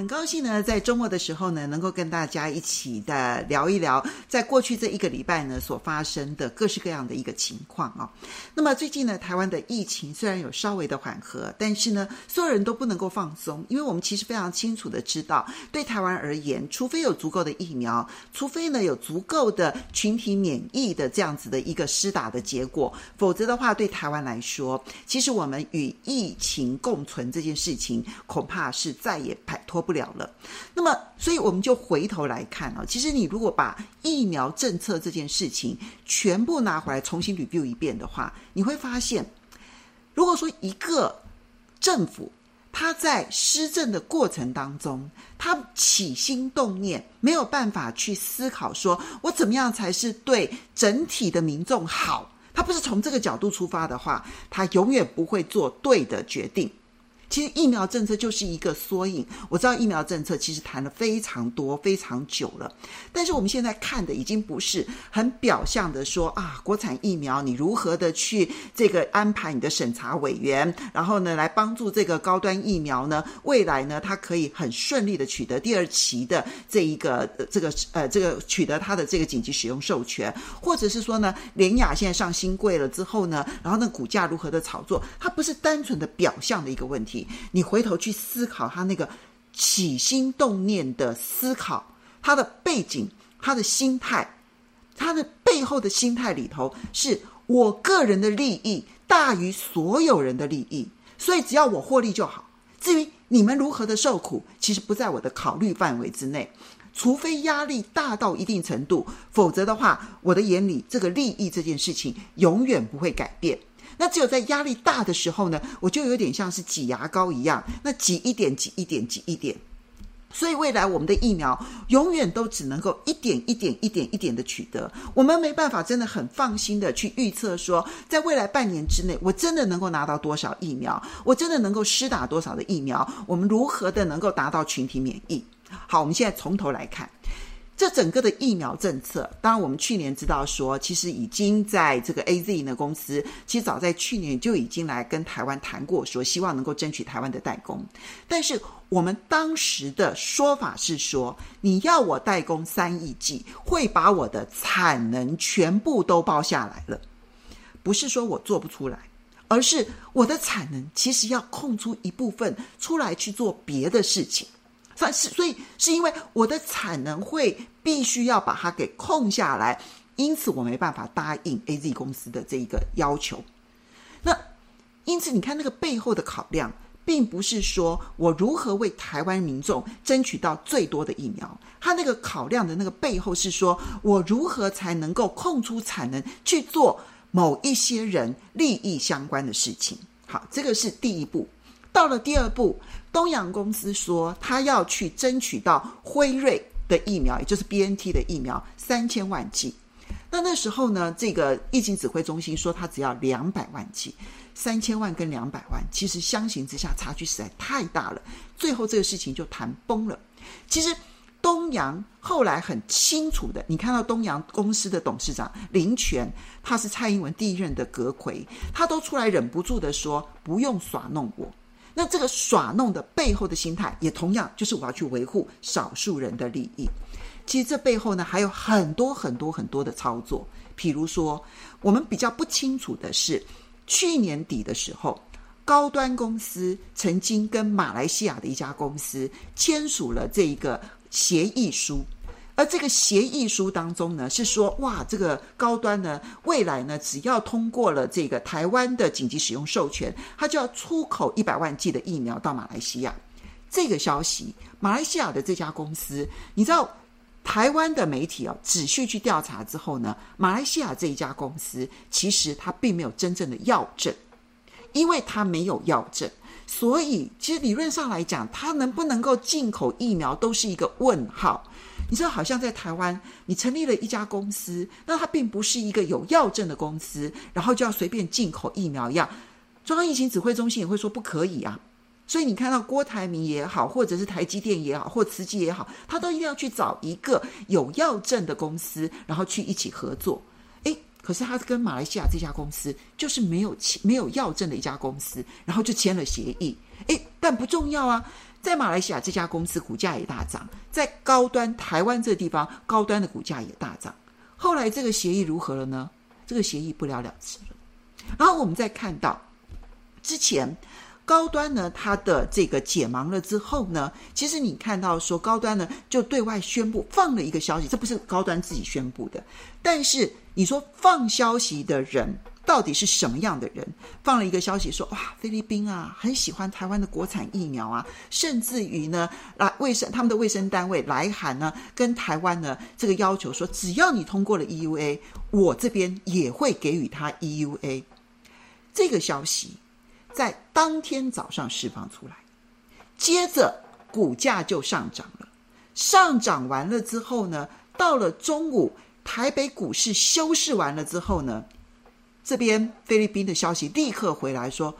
很高兴呢，在周末的时候呢，能够跟大家一起的聊一聊，在过去这一个礼拜呢所发生的各式各样的一个情况啊。那么最近呢，台湾的疫情虽然有稍微的缓和，但是呢，所有人都不能够放松，因为我们其实非常清楚的知道，对台湾而言，除非有足够的疫苗，除非呢有足够的群体免疫的这样子的一个施打的结果，否则的话，对台湾来说，其实我们与疫情共存这件事情，恐怕是再也摆脱不了了。那么，所以我们就回头来看啊，其实你如果把疫苗政策这件事情全部拿回来重新 review 一遍的话，你会发现，如果说一个政府他在施政的过程当中，他起心动念没有办法去思考，说我怎么样才是对整体的民众好，他不是从这个角度出发的话，他永远不会做对的决定。其实疫苗政策就是一个缩影。我知道疫苗政策其实谈了非常多、非常久了，但是我们现在看的已经不是很表象的说啊，国产疫苗你如何的去这个安排你的审查委员，然后呢来帮助这个高端疫苗呢，未来呢它可以很顺利的取得第二期的这一个这个呃这个取得它的这个紧急使用授权，或者是说呢联雅现在上新贵了之后呢，然后那股价如何的炒作，它不是单纯的表象的一个问题。你回头去思考他那个起心动念的思考，他的背景，他的心态，他的背后的心态里头，是我个人的利益大于所有人的利益，所以只要我获利就好。至于你们如何的受苦，其实不在我的考虑范围之内，除非压力大到一定程度，否则的话，我的眼里这个利益这件事情永远不会改变。那只有在压力大的时候呢，我就有点像是挤牙膏一样，那挤一点，挤一点，挤一点。所以未来我们的疫苗永远都只能够一点一点、一点一点的取得，我们没办法真的很放心的去预测说，在未来半年之内，我真的能够拿到多少疫苗，我真的能够施打多少的疫苗，我们如何的能够达到群体免疫？好，我们现在从头来看。这整个的疫苗政策，当然我们去年知道说，其实已经在这个 AZ 呢公司，其实早在去年就已经来跟台湾谈过，说希望能够争取台湾的代工。但是我们当时的说法是说，你要我代工三亿剂，会把我的产能全部都包下来了，不是说我做不出来，而是我的产能其实要空出一部分出来去做别的事情。是，所以是因为我的产能会必须要把它给空下来，因此我没办法答应 AZ 公司的这一个要求。那因此你看那个背后的考量，并不是说我如何为台湾民众争取到最多的疫苗，他那个考量的那个背后是说我如何才能够空出产能去做某一些人利益相关的事情。好，这个是第一步。到了第二步。东洋公司说，他要去争取到辉瑞的疫苗，也就是 BNT 的疫苗三千万剂。那那时候呢，这个疫情指挥中心说他只要两百万剂，三千万跟两百万，其实相形之下差距实在太大了。最后这个事情就谈崩了。其实东阳后来很清楚的，你看到东阳公司的董事长林权，他是蔡英文第一任的阁揆，他都出来忍不住的说，不用耍弄我。那这个耍弄的背后的心态，也同样就是我要去维护少数人的利益。其实这背后呢，还有很多很多很多的操作。譬如说，我们比较不清楚的是，去年底的时候，高端公司曾经跟马来西亚的一家公司签署了这一个协议书。而这个协议书当中呢，是说哇，这个高端呢，未来呢，只要通过了这个台湾的紧急使用授权，它就要出口一百万剂的疫苗到马来西亚。这个消息，马来西亚的这家公司，你知道，台湾的媒体哦，仔细去调查之后呢，马来西亚这一家公司其实它并没有真正的药证，因为它没有药证，所以其实理论上来讲，它能不能够进口疫苗都是一个问号。你知道，好像在台湾，你成立了一家公司，那它并不是一个有药证的公司，然后就要随便进口疫苗一样。中央疫情指挥中心也会说不可以啊。所以你看到郭台铭也好，或者是台积电也好，或慈济也好，他都一定要去找一个有药证的公司，然后去一起合作。诶，可是他跟马来西亚这家公司就是没有没有药证的一家公司，然后就签了协议。诶，但不重要啊，在马来西亚这家公司股价也大涨，在高端台湾这地方高端的股价也大涨。后来这个协议如何了呢？这个协议不了了之了。然后我们再看到之前。高端呢，它的这个解盲了之后呢，其实你看到说高端呢就对外宣布放了一个消息，这不是高端自己宣布的，但是你说放消息的人到底是什么样的人？放了一个消息说哇，菲律宾啊很喜欢台湾的国产疫苗啊，甚至于呢来卫生他们的卫生单位来函呢跟台湾呢这个要求说，只要你通过了 EUA，我这边也会给予他 EUA 这个消息。在当天早上释放出来，接着股价就上涨了。上涨完了之后呢，到了中午，台北股市休市完了之后呢，这边菲律宾的消息立刻回来说，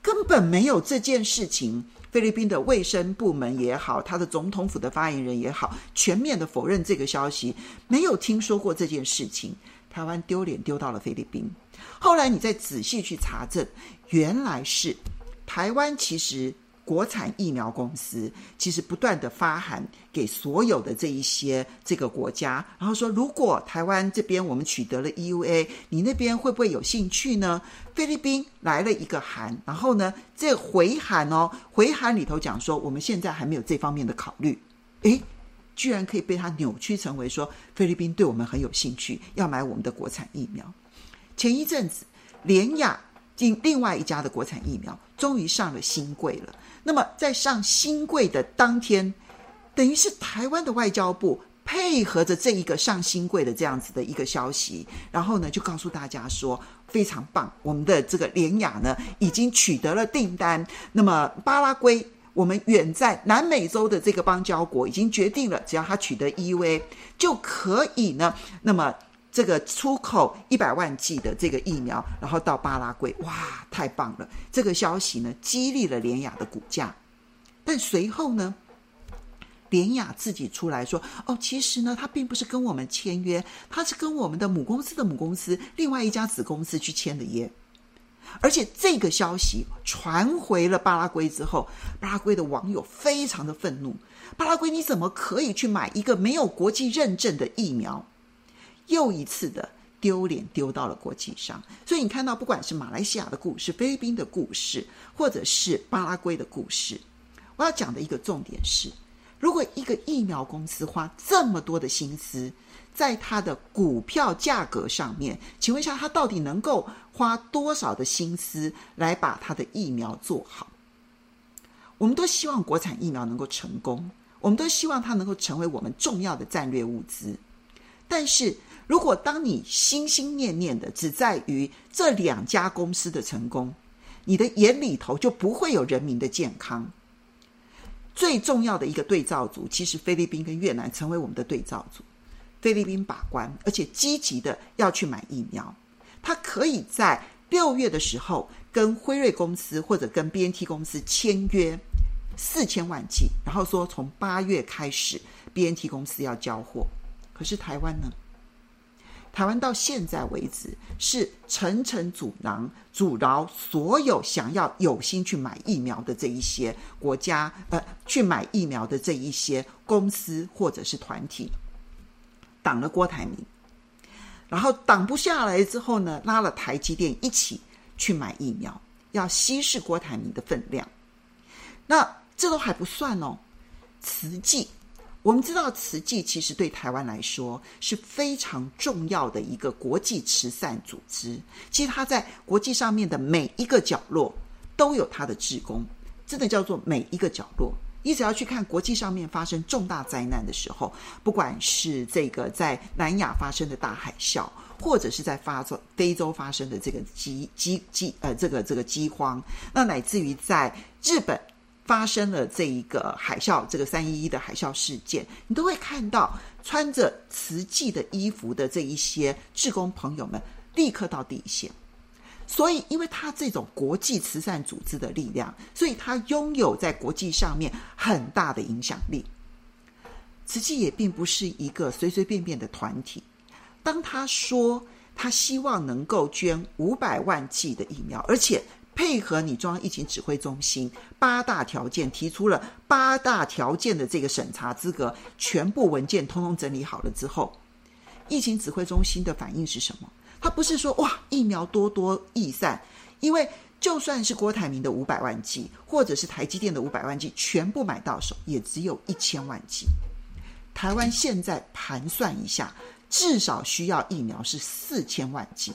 根本没有这件事情。菲律宾的卫生部门也好，他的总统府的发言人也好，全面的否认这个消息，没有听说过这件事情。台湾丢脸丢到了菲律宾。后来你再仔细去查证，原来是台湾其实国产疫苗公司其实不断的发函给所有的这一些这个国家，然后说如果台湾这边我们取得了 EUA，你那边会不会有兴趣呢？菲律宾来了一个函，然后呢这回函哦，回函里头讲说我们现在还没有这方面的考虑，诶，居然可以被他扭曲成为说菲律宾对我们很有兴趣，要买我们的国产疫苗。前一阵子，联亚进另外一家的国产疫苗终于上了新贵了。那么在上新贵的当天，等于是台湾的外交部配合着这一个上新贵的这样子的一个消息，然后呢就告诉大家说非常棒，我们的这个联雅呢已经取得了订单。那么巴拉圭，我们远在南美洲的这个邦交国已经决定了，只要他取得 EUA 就可以呢。那么。这个出口一百万剂的这个疫苗，然后到巴拉圭，哇，太棒了！这个消息呢，激励了联雅的股价。但随后呢，联雅自己出来说：“哦，其实呢，他并不是跟我们签约，他是跟我们的母公司的母公司另外一家子公司去签的约。而且这个消息传回了巴拉圭之后，巴拉圭的网友非常的愤怒：巴拉圭你怎么可以去买一个没有国际认证的疫苗？”又一次的丢脸丢到了国际上，所以你看到，不管是马来西亚的故事、菲律宾的故事，或者是巴拉圭的故事，我要讲的一个重点是：如果一个疫苗公司花这么多的心思在它的股票价格上面，请问一下，它到底能够花多少的心思来把它的疫苗做好？我们都希望国产疫苗能够成功，我们都希望它能够成为我们重要的战略物资，但是。如果当你心心念念的只在于这两家公司的成功，你的眼里头就不会有人民的健康。最重要的一个对照组，其实菲律宾跟越南成为我们的对照组。菲律宾把关，而且积极的要去买疫苗，他可以在六月的时候跟辉瑞公司或者跟 BNT 公司签约四千万剂，然后说从八月开始 BNT 公司要交货。可是台湾呢？台湾到现在为止是层层阻挠，阻挠所有想要有心去买疫苗的这一些国家，呃，去买疫苗的这一些公司或者是团体，挡了郭台铭，然后挡不下来之后呢，拉了台积电一起去买疫苗，要稀释郭台铭的分量。那这都还不算哦，慈济。我们知道慈济其实对台湾来说是非常重要的一个国际慈善组织。其实它在国际上面的每一个角落都有它的志工，真的叫做每一个角落。你只要去看国际上面发生重大灾难的时候，不管是这个在南亚发生的大海啸，或者是在发洲非洲发生的这个饥饥饥呃这个这个饥荒，那乃至于在日本。发生了这一个海啸，这个三一一的海啸事件，你都会看到穿着慈济的衣服的这一些志工朋友们立刻到第一线。所以，因为他这种国际慈善组织的力量，所以他拥有在国际上面很大的影响力。慈济也并不是一个随随便便的团体。当他说他希望能够捐五百万剂的疫苗，而且配合你中央疫情指挥中心八大条件，提出了八大条件的这个审查资格，全部文件通通整理好了之后，疫情指挥中心的反应是什么？他不是说哇，疫苗多多益善，因为。就算是郭台铭的五百万剂，或者是台积电的五百万剂，全部买到手，也只有一千万剂。台湾现在盘算一下，至少需要疫苗是四千万剂。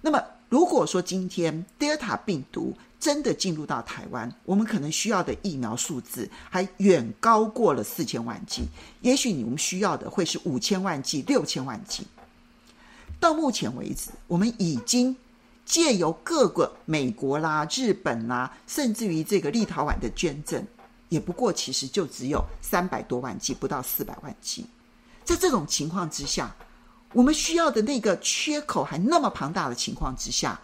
那么，如果说今天德尔塔病毒真的进入到台湾，我们可能需要的疫苗数字还远高过了四千万剂。也许你们需要的会是五千万剂、六千万剂。到目前为止，我们已经。借由各个美国啦、日本啦，甚至于这个立陶宛的捐赠，也不过其实就只有三百多万剂，不到四百万剂。在这种情况之下，我们需要的那个缺口还那么庞大的情况之下，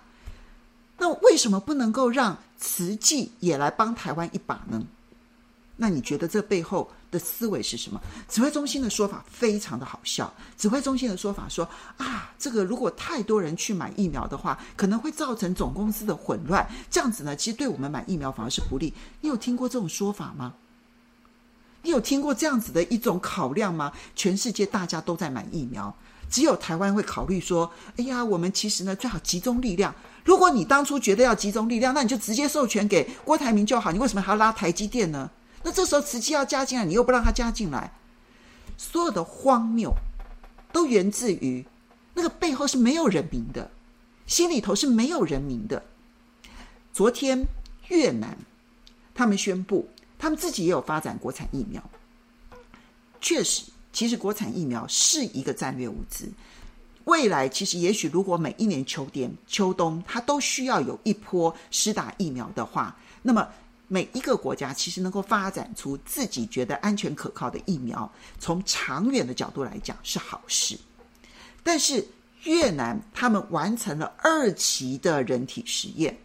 那为什么不能够让慈济也来帮台湾一把呢？那你觉得这背后的思维是什么？指挥中心的说法非常的好笑。指挥中心的说法说啊，这个如果太多人去买疫苗的话，可能会造成总公司的混乱。这样子呢，其实对我们买疫苗反而是不利。你有听过这种说法吗？你有听过这样子的一种考量吗？全世界大家都在买疫苗，只有台湾会考虑说，哎呀，我们其实呢最好集中力量。如果你当初觉得要集中力量，那你就直接授权给郭台铭就好。你为什么还要拉台积电呢？那这时候慈济要加进来，你又不让他加进来，所有的荒谬都源自于那个背后是没有人民的，心里头是没有人民的。昨天越南他们宣布，他们自己也有发展国产疫苗。确实，其实国产疫苗是一个战略物资。未来其实也许如果每一年秋天、秋冬它都需要有一波施打疫苗的话，那么。每一个国家其实能够发展出自己觉得安全可靠的疫苗，从长远的角度来讲是好事。但是越南他们完成了二期的人体实验，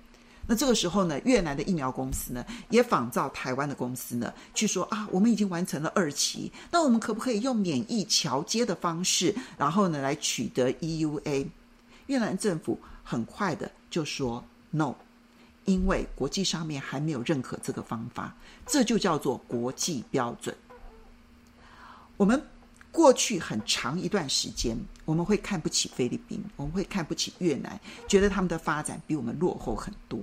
那这个时候呢，越南的疫苗公司呢也仿照台湾的公司呢去说啊，我们已经完成了二期，那我们可不可以用免疫桥接的方式，然后呢来取得 EUA？越南政府很快的就说 No。因为国际上面还没有认可这个方法，这就叫做国际标准。我们过去很长一段时间，我们会看不起菲律宾，我们会看不起越南，觉得他们的发展比我们落后很多。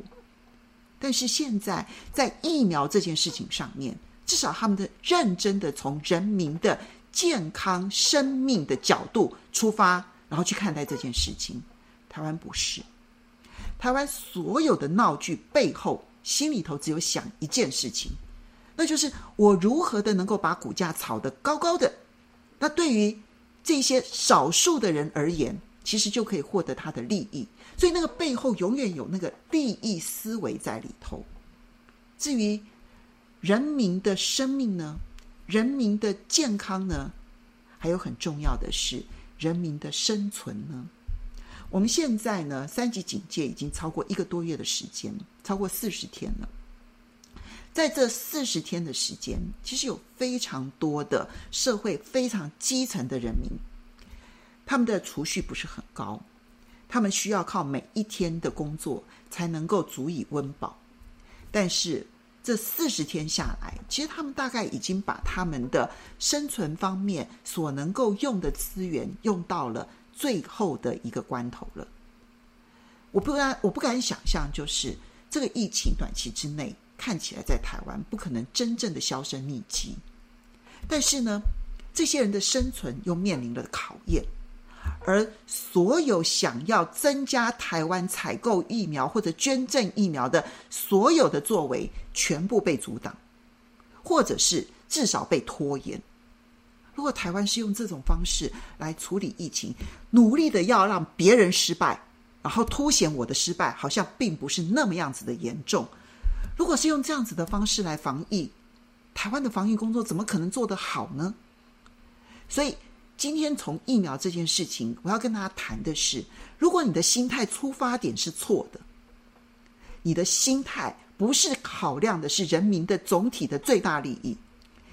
但是现在在疫苗这件事情上面，至少他们的认真的从人民的健康生命的角度出发，然后去看待这件事情。台湾不是。台湾所有的闹剧背后，心里头只有想一件事情，那就是我如何的能够把股价炒得高高的。那对于这些少数的人而言，其实就可以获得他的利益。所以那个背后永远有那个利益思维在里头。至于人民的生命呢，人民的健康呢，还有很重要的是人民的生存呢。我们现在呢，三级警戒已经超过一个多月的时间，超过四十天了。在这四十天的时间，其实有非常多的社会非常基层的人民，他们的储蓄不是很高，他们需要靠每一天的工作才能够足以温饱。但是这四十天下来，其实他们大概已经把他们的生存方面所能够用的资源用到了。最后的一个关头了，我不敢，我不敢想象，就是这个疫情短期之内看起来在台湾不可能真正的销声匿迹，但是呢，这些人的生存又面临了考验，而所有想要增加台湾采购疫苗或者捐赠疫苗的所有的作为，全部被阻挡，或者是至少被拖延。如果台湾是用这种方式来处理疫情，努力的要让别人失败，然后凸显我的失败，好像并不是那么样子的严重。如果是用这样子的方式来防疫，台湾的防疫工作怎么可能做得好呢？所以今天从疫苗这件事情，我要跟大家谈的是：如果你的心态出发点是错的，你的心态不是考量的是人民的总体的最大利益。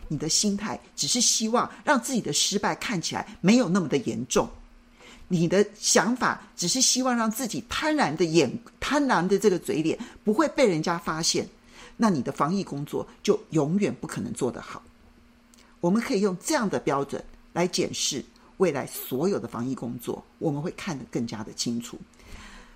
你的心态只是希望让自己的失败看起来没有那么的严重，你的想法只是希望让自己贪婪的眼、贪婪的这个嘴脸不会被人家发现，那你的防疫工作就永远不可能做得好。我们可以用这样的标准来检视未来所有的防疫工作，我们会看得更加的清楚。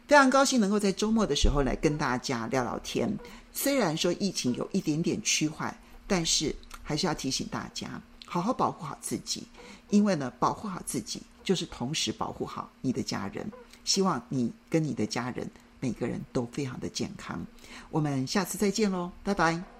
非常高兴能够在周末的时候来跟大家聊聊天。虽然说疫情有一点点趋缓，但是还是要提醒大家，好好保护好自己，因为呢，保护好自己就是同时保护好你的家人。希望你跟你的家人每个人都非常的健康。我们下次再见喽，拜拜。